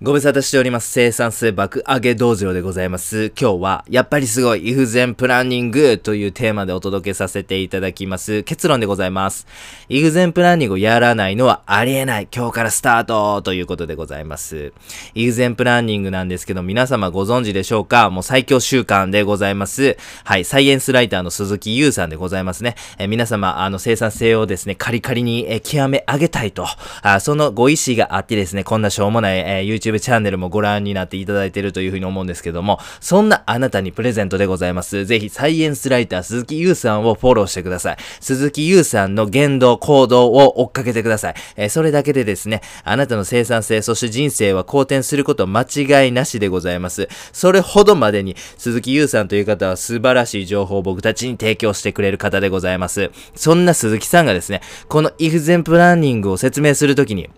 ご無沙汰しております。生産性爆上げ道場でございます。今日は、やっぱりすごい、イフゼンプランニングというテーマでお届けさせていただきます。結論でございます。イフゼンプランニングをやらないのはありえない。今日からスタートということでございます。イフゼンプランニングなんですけど、皆様ご存知でしょうか？もう最強習慣でございます。はい、サイエンスライターの鈴木優さんでございますね。えー皆様、あの、生産性をですね、カリカリに、えー極め上げたいと、あそのご意思があってですね、こんなしょうもない、えー YouTube チャンネルもご覧になっていただいているというふうに思うんですけども、そんなあなたにプレゼントでございます。ぜひ、サイエンスライター鈴木優さんをフォローしてください。鈴木優さんの言動、行動を追っかけてください。えーそれだけでですね、あなたの生産性、そして人生は好転すること間違いなしでございます。それほどまでに、鈴木優さんという方は素晴らしい情報を僕たちに提供してくれる方でございます。そんな鈴木さんがですね、このイフゼンプランニングを説明するときに、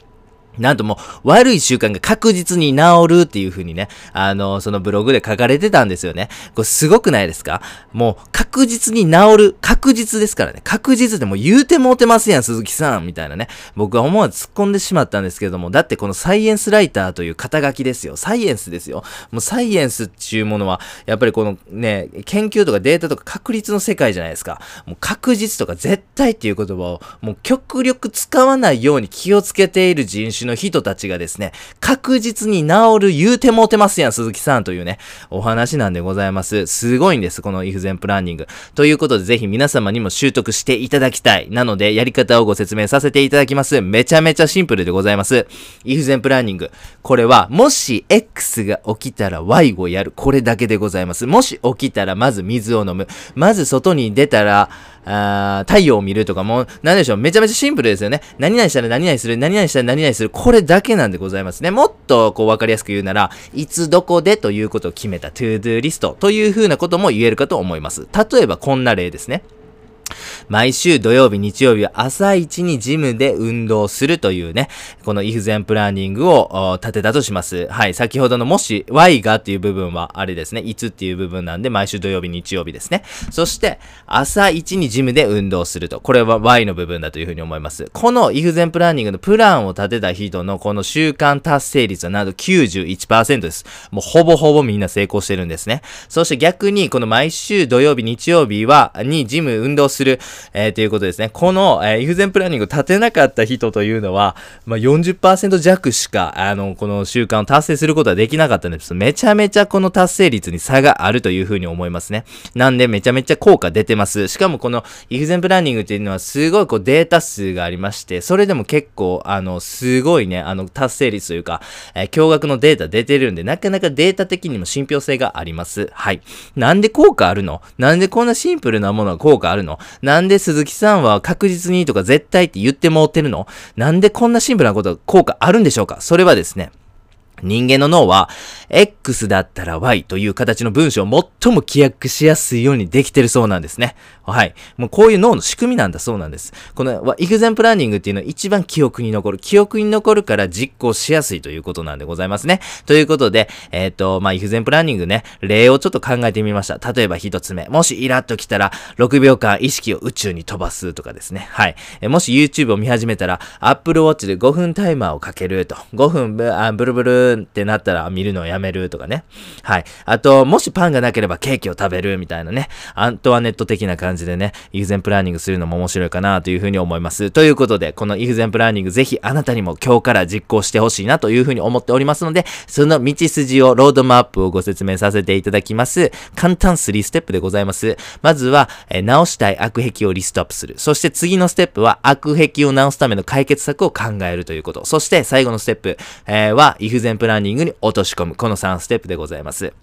なんともう、悪い習慣が確実に治るっていう風にね、あの、そのブログで書かれてたんですよね。これすごくないですか？もう、確実に治る。確実ですからね。確実でも言うてもうてますやん、鈴木さん。みたいなね。僕は思わず突っ込んでしまったんですけれども、だってこのサイエンスライターという肩書きですよ。サイエンスですよ。もうサイエンスっていうものは、やっぱりこのね、研究とかデータとか確率の世界じゃないですか。もう確実とか絶対っていう言葉を、もう極力使わないように気をつけている人種の人たちがですね、確実に治る言うてもうてますやん、鈴木さんというね、お話なんでございます。すごいんです、このイフゼンプランニング。ということで、ぜひ皆様にも習得していただきたい。なので、やり方をご説明させていただきます。めちゃめちゃシンプルでございます。イフゼンプランニング。これは、もし X が起きたら Y をやる。これだけでございます。もし起きたら、まず水を飲む。まず外に出たら、あー太陽を見るとかもう、なんでしょう、めちゃめちゃシンプルですよね。何々したら何々する、何々したら何々する、これだけなんでございますね。もっとこうわかりやすく言うなら、いつどこでということを決めた to do リストという風なことも言えるかと思います。例えばこんな例ですね。毎週土曜日、日曜日は朝一にジムで運動するというね、このイフゼンプランニングを立てたとします。はい、先ほどのもし Y がっていう部分はあれですね、いつっていう部分なんで毎週土曜日、日曜日ですね。そして、朝一にジムで運動すると。これは Y の部分だというふうに思います。このイフゼンプランニングのプランを立てた人のこの習慣達成率はなんと91%です。もうほぼほぼみんな成功してるんですね。そして逆にこの毎週土曜日、日曜日は、にジム運動する、えーということですね。この、えー、イフゼンプランニングを立てなかった人というのは、まあ、40%弱しか、あの、この習慣を達成することはできなかったんです。めちゃめちゃこの達成率に差があるというふうに思いますね。なんでめちゃめちゃ効果出てます。しかもこのイフゼンプランニングっていうのはすごいこうデータ数がありまして、それでも結構、あの、すごいね、あの、達成率というか、えー驚愕のデータ出てるんで、なかなかデータ的にも信憑性があります。はい。なんで効果あるの？なんでこんなシンプルなものが効果あるの？なんで鈴木さんは確実にとか絶対って言ってもうてるの？なんでこんなシンプルなことが効果あるんでしょうか？それはですね、人間の脳は、X だったら Y という形の文章を最も記憶しやすいようにできてるそうなんですね。はい。もうこういう脳の仕組みなんだそうなんです。このイフゼンプランニングっていうのは一番記憶に残る。記憶に残るから実行しやすいということなんでございますね。ということで、えっ、と、まあ、イフゼンプランニングね、例をちょっと考えてみました。例えば一つ目。もしイラッときたら、6秒間意識を宇宙に飛ばすとかですね。はい。えもし YouTube を見始めたら、Apple Watch で5分タイマーをかけると。5分ブあブルブルってなったら見るのをやめるとかね。はい。あと、もしパンがなければケーキを食べるみたいなね。アントワネット的な感じでね、イフゼンプランニングするのも面白いかなというふうに思います。ということで、このイフゼンプランニングぜひあなたにも今日から実行してほしいなというふうに思っておりますので、その道筋を、ロードマップをご説明させていただきます。簡単3ステップでございます。まずは、え直したい悪癖をリストアップする。そして次のステップは、悪癖を直すための解決策を考えるということ。そして最後のステップ、えーは、イフゼンプランニングに落とし込む。この3ステップでございます。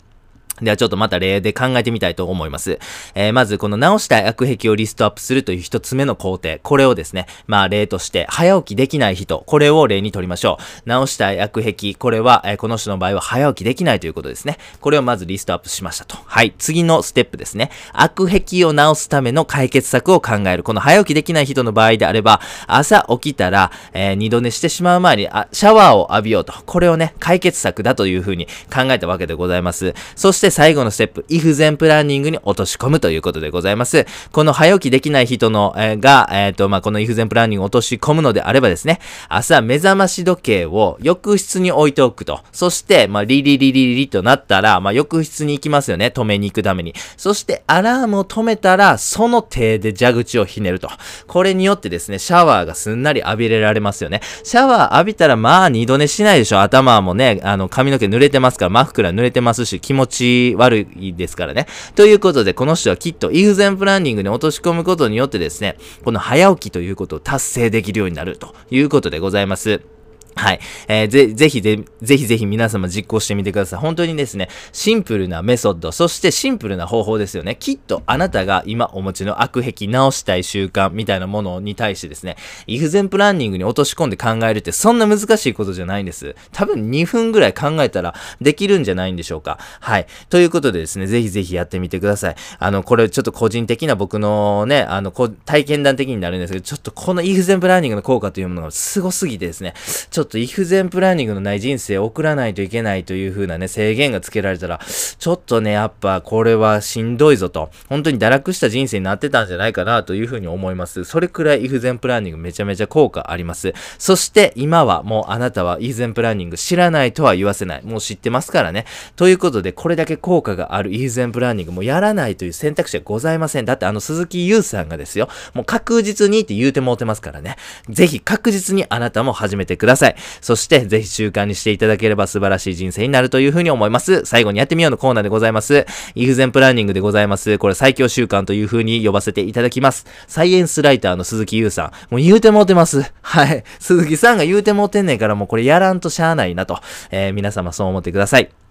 ではちょっとまた例で考えてみたいと思います。えーまずこの直したい悪癖をリストアップするという一つ目の工程。これをですね、まあ例として、早起きできない人。これを例に取りましょう。直したい悪癖。これは、えーこの人の場合は早起きできないということですね。これをまずリストアップしましたと。はい。次のステップですね。悪癖を直すための解決策を考える。この早起きできない人の場合であれば、朝起きたら、えー二度寝してしまう前に、あ、シャワーを浴びようと。これをね、解決策だというふうに考えたわけでございます。そしてして最後のステップ、if 前プランニングに落とし込むということでございます。この早起きできない人の、えー、が、えっ、ー、と、まあ、この if 前プランニングを落とし込むのであればですね、朝目覚まし時計を浴室に置いておくと。そして、まあ、リリリリリとなったら、まあ、浴室に行きますよね。止めに行くために。そして、アラームを止めたら、その手で蛇口をひねると。これによってですね、シャワーがすんなり浴びれられますよね。シャワー浴びたら、まあ、二度寝しないでしょ。頭もね、あの、髪の毛濡れてますから、マフクラ濡れてますし、気持ち悪いですからね。ということで、この人はきっと、イフゼンプランニングに落とし込むことによってですね、この早起きということを達成できるようになるということでございます。はい。えー、ぜ、ぜひぜ、ぜひぜひ皆様実行してみてください。本当にですね、シンプルなメソッド、そしてシンプルな方法ですよね。きっとあなたが今お持ちの悪癖、直したい習慣みたいなものに対してですね、イフゼンプランニングに落とし込んで考えるってそんな難しいことじゃないんです。多分2分ぐらい考えたらできるんじゃないんでしょうか。はい。ということでですね、ぜひぜひやってみてください。あの、これちょっと個人的な僕のね、あの、こ体験談的になるんですけど、ちょっとこのイフゼンプランニングの効果というものがすごすぎてですね、ちょっととイフゼンプランニングランニングのない人生を送らないといけないという風なね、制限がつけられたら、ちょっとね、やっぱこれはしんどいぞと、本当に堕落した人生になってたんじゃないかなという風に思います。それくらいイフゼンプランニングめちゃめちゃ効果あります。そして今はもうあなたはイフゼンプランニング知らないとは言わせない。もう知ってますからね。ということで、これだけ効果があるイフゼンプランニングもやらないという選択肢はございません。だってあの鈴木優さんがですよ、もう確実にって言うてもうてますからね。ぜひ確実にあなたも始めてください。そして、ぜひ習慣にしていただければ素晴らしい人生になるというふうに思います。最後にやってみようのコーナーでございます。イフゼンプランニングでございます。これ最強習慣というふうに呼ばせていただきます。サイエンスライターの鈴木優さん。もう言うてもうてます。はい。鈴木さんが言うてもうてんねんからもうこれやらんとしゃあないなと。えー、皆様そう思ってください。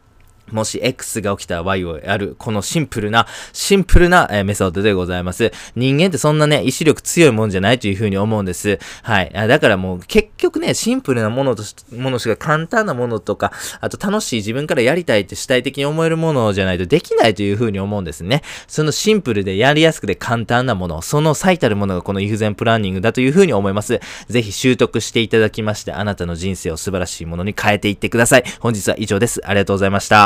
もし X が起きたら Y をやる、このシンプルな、シンプルな、えー、メソッドでございます。人間ってそんなね、意志力強いもんじゃないというふうに思うんです。はい。だからもう結局ね、シンプルなものとし、ものしか簡単なものとか、あと楽しい自分からやりたいって主体的に思えるものじゃないとできないというふうに思うんですね。そのシンプルでやりやすくて簡単なもの、その最たるものがこのイフゼンプランニングだというふうに思います。ぜひ習得していただきまして、あなたの人生を素晴らしいものに変えていってください。本日は以上です。ありがとうございました。